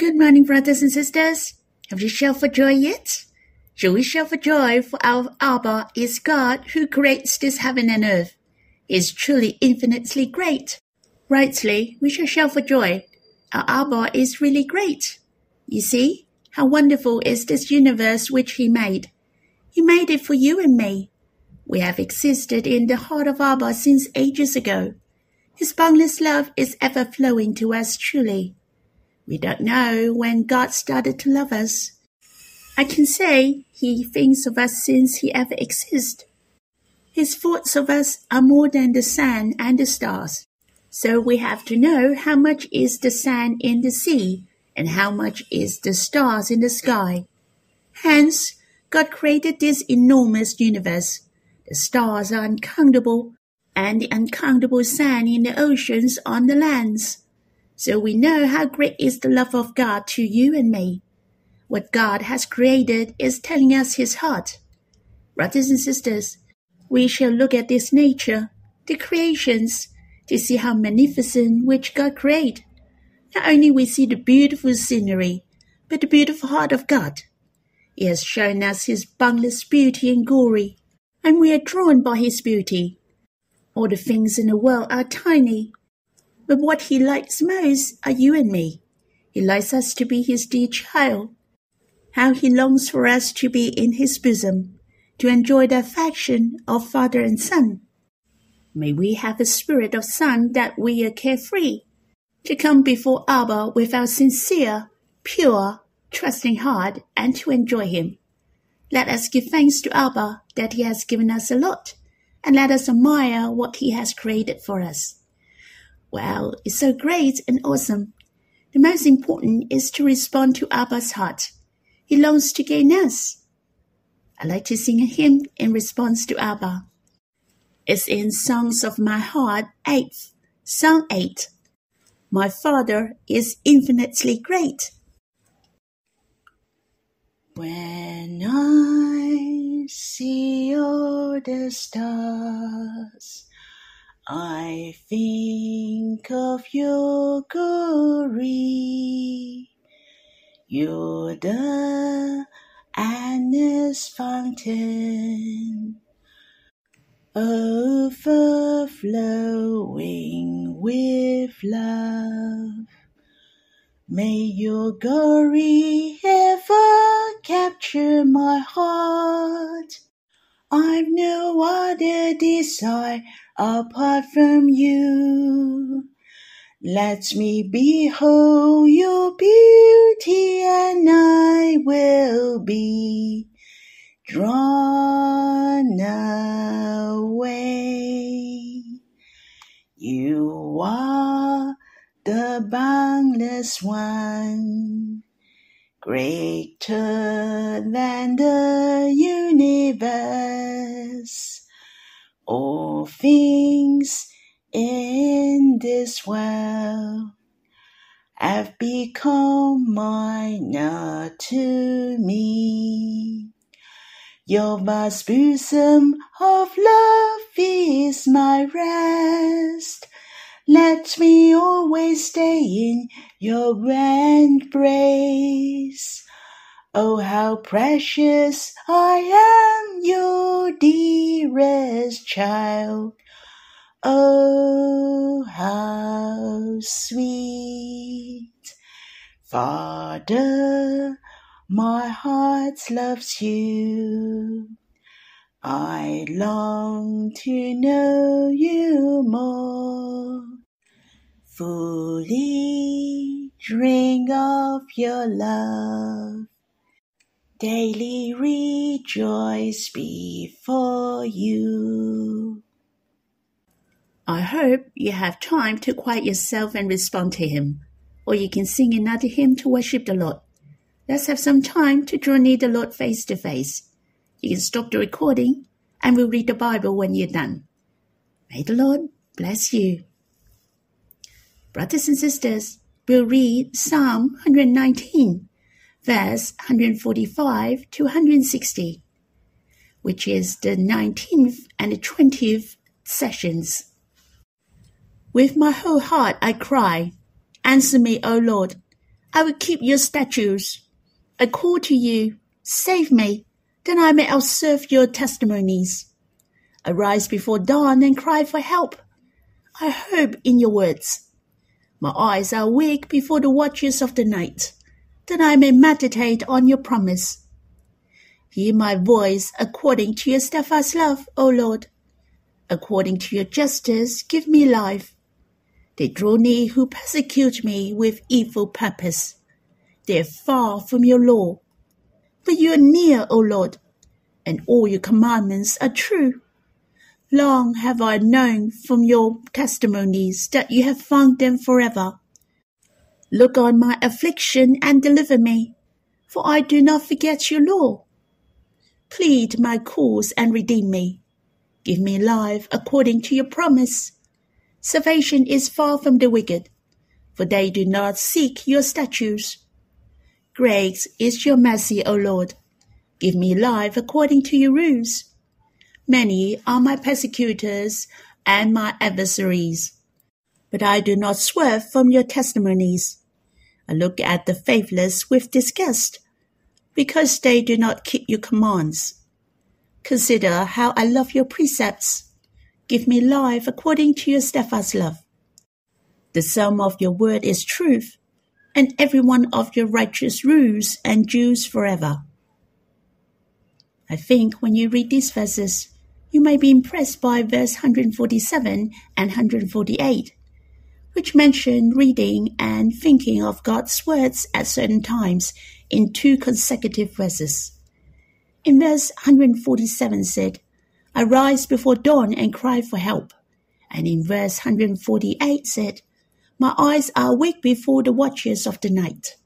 Good morning, brothers and sisters. Have you shouted for joy yet? Shall we shout for joy for our Abba is God who creates this heaven and earth. He is truly infinitely great. Rightly, we shall shout for joy. Our Abba is really great. You see, how wonderful is this universe which He made. He made it for you and me. We have existed in the heart of Abba since ages ago. His boundless love is ever flowing to us truly. We don't know when God started to love us. I can say he thinks of us since he ever exists. His thoughts of us are more than the sun and the stars. So we have to know how much is the sand in the sea and how much is the stars in the sky. Hence, God created this enormous universe. The stars are uncountable and the uncountable sand in the oceans on the lands. So we know how great is the love of God to you and me. What God has created is telling us his heart. Brothers and sisters, we shall look at this nature, the creations, to see how magnificent which God created. Not only we see the beautiful scenery, but the beautiful heart of God. He has shown us his boundless beauty and glory, and we are drawn by his beauty. All the things in the world are tiny, but what he likes most are you and me. He likes us to be his dear child. How he longs for us to be in his bosom, to enjoy the affection of father and son. May we have a spirit of son that we are carefree, to come before Abba with our sincere, pure, trusting heart and to enjoy him. Let us give thanks to Abba that he has given us a lot, and let us admire what he has created for us. Wow, it's so great and awesome. The most important is to respond to Abba's heart. He longs to gain us. I like to sing a hymn in response to Abba. It's in Songs of My Heart 8, Song 8. My Father is infinitely great. When I see all the stars, I think of your glory. You're the endless fountain, overflowing with love. May your glory ever capture my heart. I've no other desire apart from you. Let me behold your beauty and I will be drawn away. You are the boundless one, greater than the universe all things in this world have become minor to me. Your vast bosom of love is my rest. Let me always stay in your embrace. Oh, how precious I am, your dearest child. Oh, how sweet. Father, my heart loves you. I long to know you more. Fully drink of your love daily rejoice before you. I hope you have time to quiet yourself and respond to Him, or you can sing another hymn to worship the Lord. Let's have some time to draw near the Lord face to face. You can stop the recording and we'll read the Bible when you're done. May the Lord bless you. Brothers and sisters, we'll read Psalm 119 verse 145 to 160, which is the 19th and the 20th sessions. With my whole heart I cry, Answer me, O Lord. I will keep your statutes. I call to you, save me, then I may observe your testimonies. I rise before dawn and cry for help. I hope in your words. My eyes are awake before the watches of the night, that I may meditate on your promise. Hear my voice according to your steadfast love, O Lord. According to your justice, give me life. They draw near who persecute me with evil purpose. They are far from your law. But you are near, O Lord, and all your commandments are true. Long have I known from your testimonies that you have found them forever. Look on my affliction and deliver me, for I do not forget your law. Plead my cause and redeem me. Give me life according to your promise. Salvation is far from the wicked, for they do not seek your statutes. Great is your mercy, O Lord. Give me life according to your rules. Many are my persecutors and my adversaries, but I do not swerve from your testimonies. Look at the faithless with disgust, because they do not keep your commands. Consider how I love your precepts. Give me life according to your steadfast love. The sum of your word is truth, and every one of your righteous rules endures forever. I think when you read these verses, you may be impressed by verse 147 and 148, which mention reading and thinking of God's words at certain times in two consecutive verses. In verse 147 said, I rise before dawn and cry for help. And in verse 148 said, My eyes are awake before the watches of the night.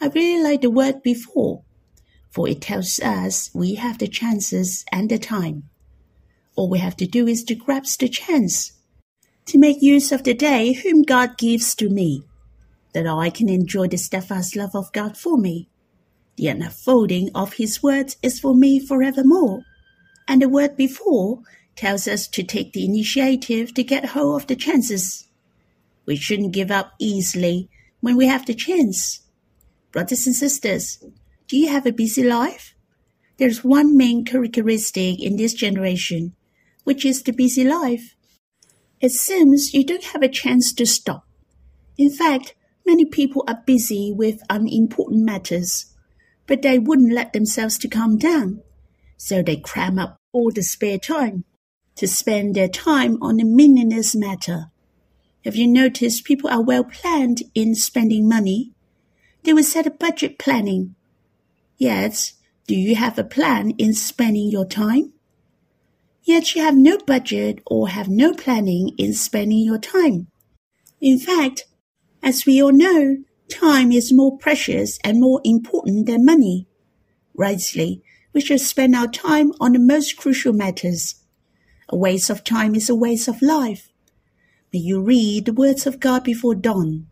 I really like the word before, for it tells us we have the chances and the time. All we have to do is to grasp the chance, to make use of the day whom God gives to me, that I can enjoy the steadfast love of God for me. The unfolding of His words is for me forevermore. And the word before tells us to take the initiative to get hold of the chances. We shouldn't give up easily when we have the chance. Brothers and sisters, do you have a busy life? There's one main characteristic in this generation which is the busy life. It seems you don't have a chance to stop. In fact, many people are busy with unimportant matters, but they wouldn't let themselves to calm down, so they cram up all the spare time to spend their time on a meaningless matter. Have you noticed people are well planned in spending money? They will set a budget planning. Yes, do you have a plan in spending your time? Yet you have no budget or have no planning in spending your time. In fact, as we all know, time is more precious and more important than money. Rightly, we should spend our time on the most crucial matters. A waste of time is a waste of life. May you read the words of God before dawn.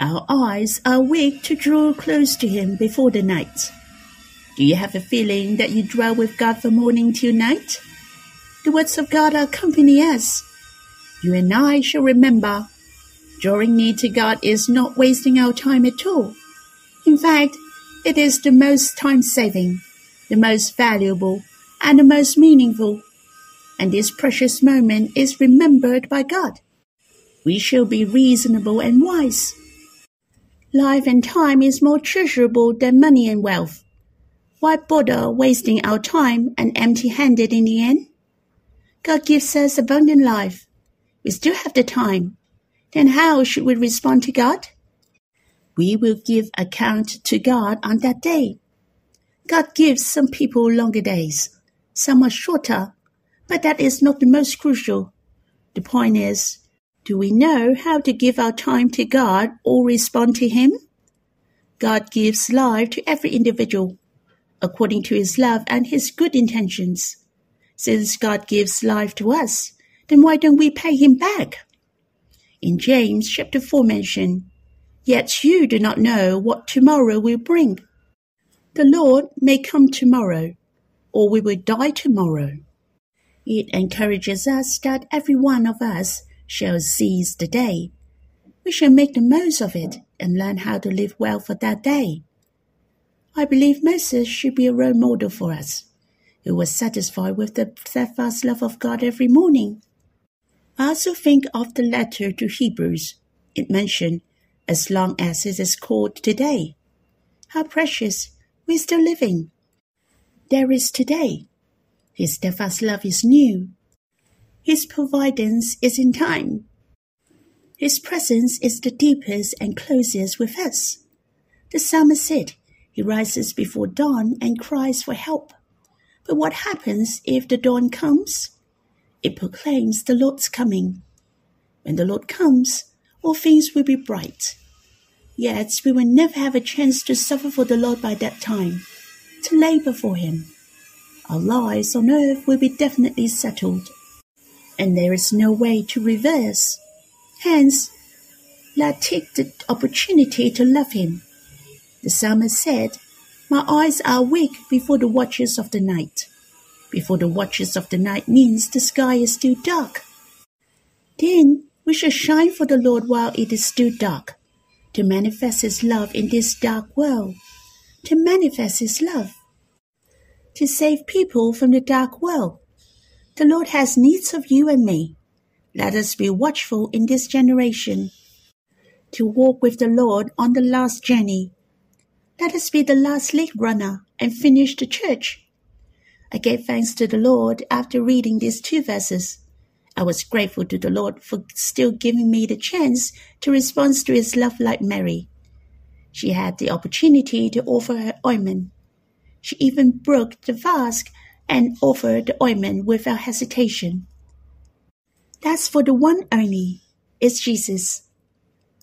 Our eyes are awake to draw close to Him before the night. Do you have a feeling that you dwell with God from morning till night? The words of God accompany us. You and I shall remember drawing near to God is not wasting our time at all. In fact, it is the most time saving, the most valuable, and the most meaningful. And this precious moment is remembered by God. We shall be reasonable and wise. Life and time is more treasurable than money and wealth. Why bother wasting our time and empty handed in the end? God gives us abundant life. We still have the time. Then how should we respond to God? We will give account to God on that day. God gives some people longer days, some are shorter, but that is not the most crucial. The point is, do we know how to give our time to God or respond to Him? God gives life to every individual according to His love and His good intentions. Since God gives life to us, then why don't we pay him back? In James chapter 4 mention, Yet you do not know what tomorrow will bring. The Lord may come tomorrow, or we will die tomorrow. It encourages us that every one of us shall seize the day. We shall make the most of it and learn how to live well for that day. I believe Moses should be a role model for us, who was satisfied with the steadfast love of God every morning. I also think of the letter to Hebrews. It mentioned, as long as it is called today. How precious, we're still living. There is today. His steadfast love is new. His providence is in time. His presence is the deepest and closest with us. The psalmist said, He rises before dawn and cries for help. But what happens if the dawn comes? It proclaims the Lord's coming. When the Lord comes, all things will be bright. Yet we will never have a chance to suffer for the Lord by that time, to labor for Him. Our lives on earth will be definitely settled, and there is no way to reverse. Hence, let's take the opportunity to love him. The psalmist said, My eyes are awake before the watches of the night. Before the watches of the night means the sky is still dark. Then we shall shine for the Lord while it is still dark, to manifest his love in this dark world, to manifest his love, to save people from the dark world. The Lord has needs of you and me. Let us be watchful in this generation to walk with the Lord on the last journey. Let us be the last late runner and finish the church. I gave thanks to the Lord after reading these two verses. I was grateful to the Lord for still giving me the chance to respond to his love like Mary. She had the opportunity to offer her ointment. She even broke the flask and offered the ointment without hesitation. That's for the one only, is Jesus.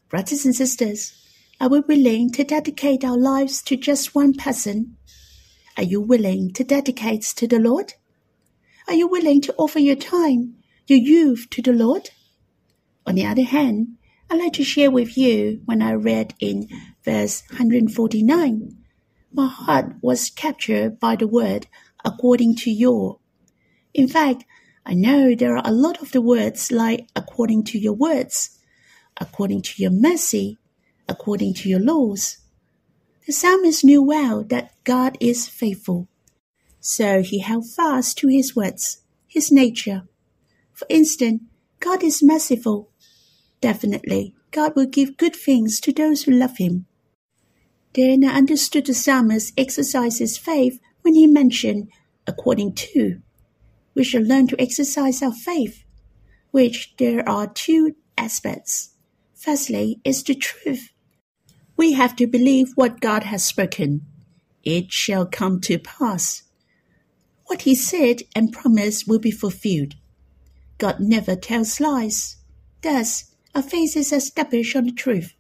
Brothers and sisters, are we willing to dedicate our lives to just one person? Are you willing to dedicate to the Lord? Are you willing to offer your time, your youth to the Lord? On the other hand, I'd like to share with you when I read in verse 149. My heart was captured by the word according to your. In fact, I know there are a lot of the words like according to your words, according to your mercy, according to your laws. The psalmist knew well that God is faithful, so he held fast to his words, his nature. For instance, God is merciful. Definitely, God will give good things to those who love him. Then I understood the psalmist exercises faith when he mentioned according to we shall learn to exercise our faith, which there are two aspects. Firstly, is the truth. We have to believe what God has spoken. It shall come to pass. What he said and promised will be fulfilled. God never tells lies. Thus, our faith is established on the truth.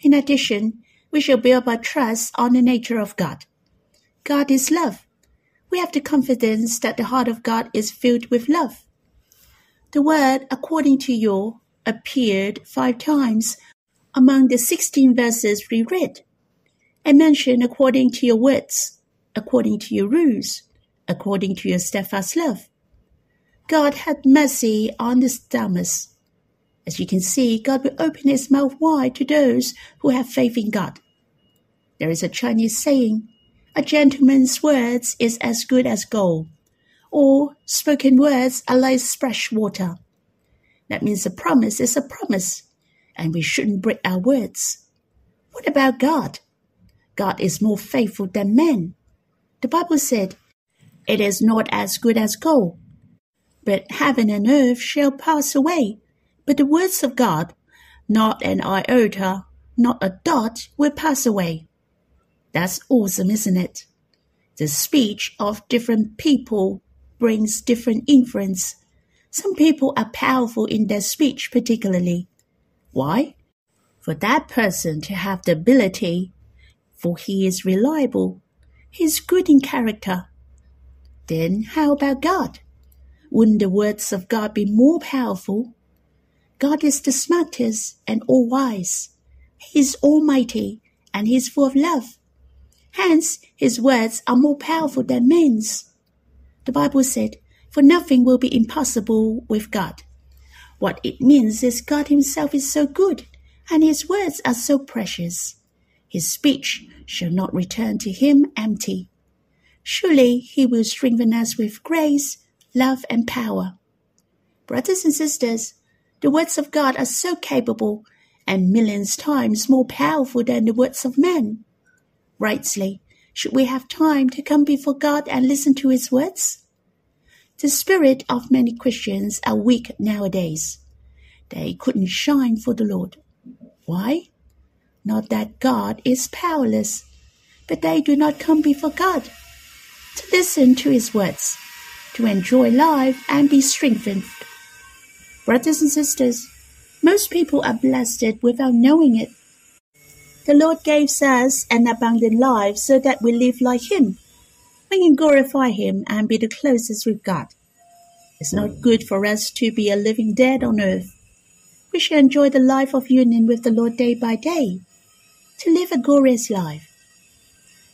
In addition, we shall build our trust on the nature of God. God is love we have the confidence that the heart of God is filled with love. The word according to your appeared five times among the 16 verses we read. I mentioned according to your words, according to your rules, according to your steadfast love. God had mercy on the psalmist. As you can see, God will open his mouth wide to those who have faith in God. There is a Chinese saying, a gentleman's words is as good as gold, or spoken words are like fresh water. That means a promise is a promise, and we shouldn't break our words. What about God? God is more faithful than men. The Bible said, It is not as good as gold. But heaven and earth shall pass away, but the words of God, not an iota, not a dot, will pass away. That's awesome, isn't it? The speech of different people brings different influence. Some people are powerful in their speech, particularly. Why? For that person to have the ability, for he is reliable, he is good in character. Then how about God? Wouldn't the words of God be more powerful? God is the smartest and all wise. He is almighty and he is full of love. Hence, his words are more powerful than men's. The Bible said, For nothing will be impossible with God. What it means is God Himself is so good, and his words are so precious. His speech shall not return to him empty. Surely he will strengthen us with grace, love, and power. Brothers and sisters, the words of God are so capable and millions times more powerful than the words of men. Rightly, should we have time to come before God and listen to his words? The spirit of many Christians are weak nowadays. They couldn't shine for the Lord. Why? Not that God is powerless, but they do not come before God to listen to His words, to enjoy life and be strengthened. Brothers and sisters, most people are blessed without knowing it. The Lord gave us an abundant life so that we live like Him. We can glorify Him and be the closest with God. It's not good for us to be a living dead on earth. We should enjoy the life of union with the Lord day by day to live a glorious life.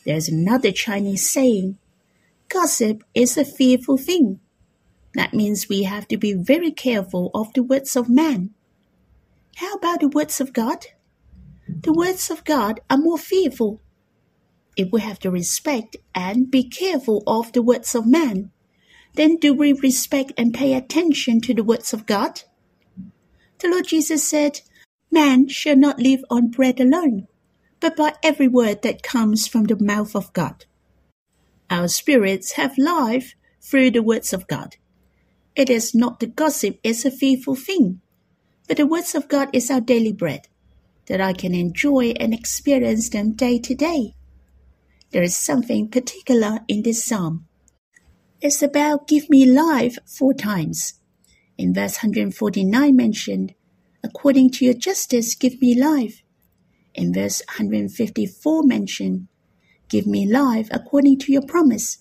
There's another Chinese saying, gossip is a fearful thing. That means we have to be very careful of the words of man. How about the words of God? The words of God are more fearful. If we have to respect and be careful of the words of man, then do we respect and pay attention to the words of God? The Lord Jesus said, Man shall not live on bread alone, but by every word that comes from the mouth of God. Our spirits have life through the words of God. It is not the gossip is a fearful thing, but the words of God is our daily bread, that I can enjoy and experience them day to day. There is something particular in this psalm. It's about give me life four times. In verse 149 mentioned, according to your justice, give me life in verse 154 mentioned, Give me life according to your promise.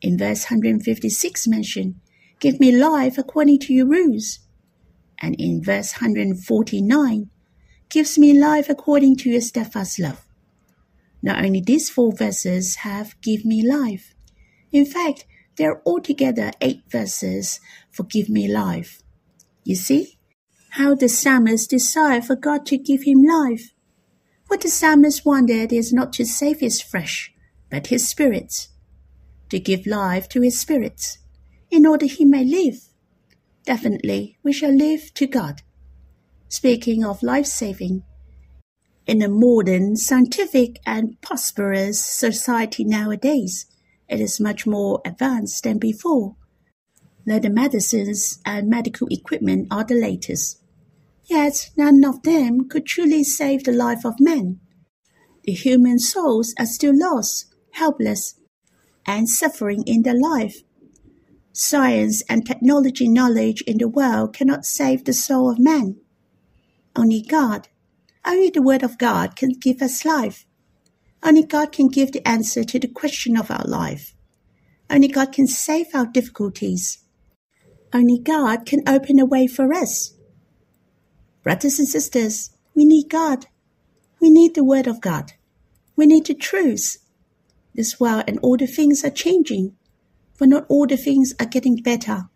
In verse 156 mentioned, Give me life according to your rules. And in verse 149, gives me life according to your steadfast love. Not only these four verses have give me life. In fact, there are altogether eight verses for give me life. You see how the psalmist desired for God to give him life. What the psalmist wanted is not to save his flesh, but his spirit, to give life to his spirit, in order he may live. Definitely, we shall live to God. Speaking of life saving, in a modern, scientific, and prosperous society nowadays, it is much more advanced than before. The medicines and medical equipment are the latest. Yet none of them could truly save the life of man. The human souls are still lost, helpless, and suffering in their life. Science and technology knowledge in the world cannot save the soul of man. Only God, only the Word of God can give us life. Only God can give the answer to the question of our life. Only God can save our difficulties. Only God can open a way for us. Brothers and sisters, we need God. We need the Word of God. We need the truth. This world and all the things are changing, but not all the things are getting better.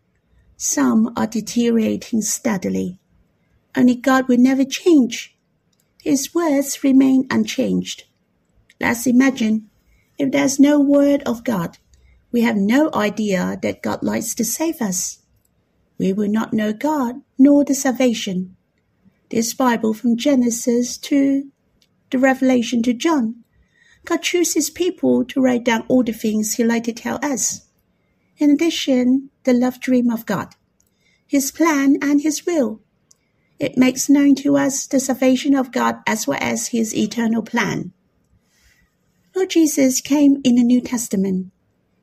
Some are deteriorating steadily. Only God will never change. His words remain unchanged. Let's imagine if there's no word of God, we have no idea that God likes to save us. We will not know God nor the salvation this Bible from Genesis to the Revelation to John. God chooses people to write down all the things He likes to tell us. In addition, the love dream of God, His plan and His will. It makes known to us the salvation of God as well as His eternal plan. Lord Jesus came in the New Testament.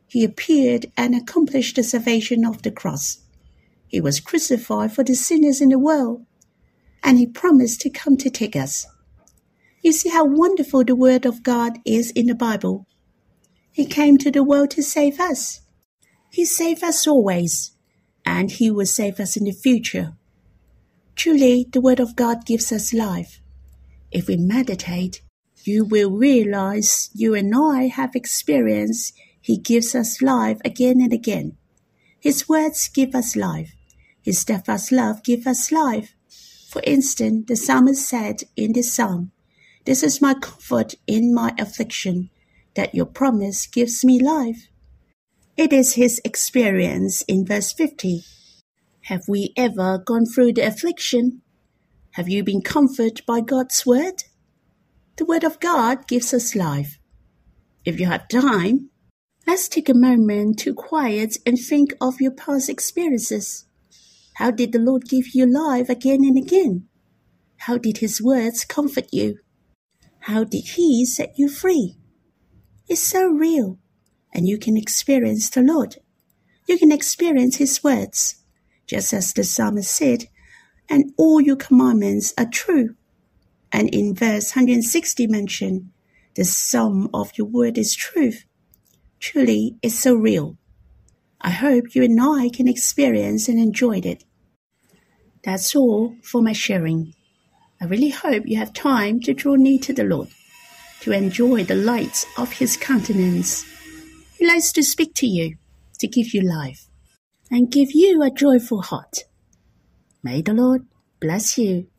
He appeared and accomplished the salvation of the cross. He was crucified for the sinners in the world and he promised to come to take us. You see how wonderful the Word of God is in the Bible. He came to the world to save us. He saved us always, and He will save us in the future. Truly, the Word of God gives us life. If we meditate, you will realize you and I have experienced He gives us life again and again. His words give us life. His steadfast love gives us life. For instance, the psalmist said in this psalm, This is my comfort in my affliction, that your promise gives me life. It is his experience in verse 50. Have we ever gone through the affliction? Have you been comforted by God's word? The word of God gives us life. If you have time, let's take a moment to quiet and think of your past experiences. How did the Lord give you life again and again? How did His words comfort you? How did He set you free? It's so real, and you can experience the Lord. You can experience His words, just as the psalmist said, and all your commandments are true. And in verse 160 mentioned, the sum of your word is truth. Truly, it's so real. I hope you and I can experience and enjoy it. That's all for my sharing. I really hope you have time to draw near to the Lord, to enjoy the light of His countenance. He likes to speak to you, to give you life, and give you a joyful heart. May the Lord bless you.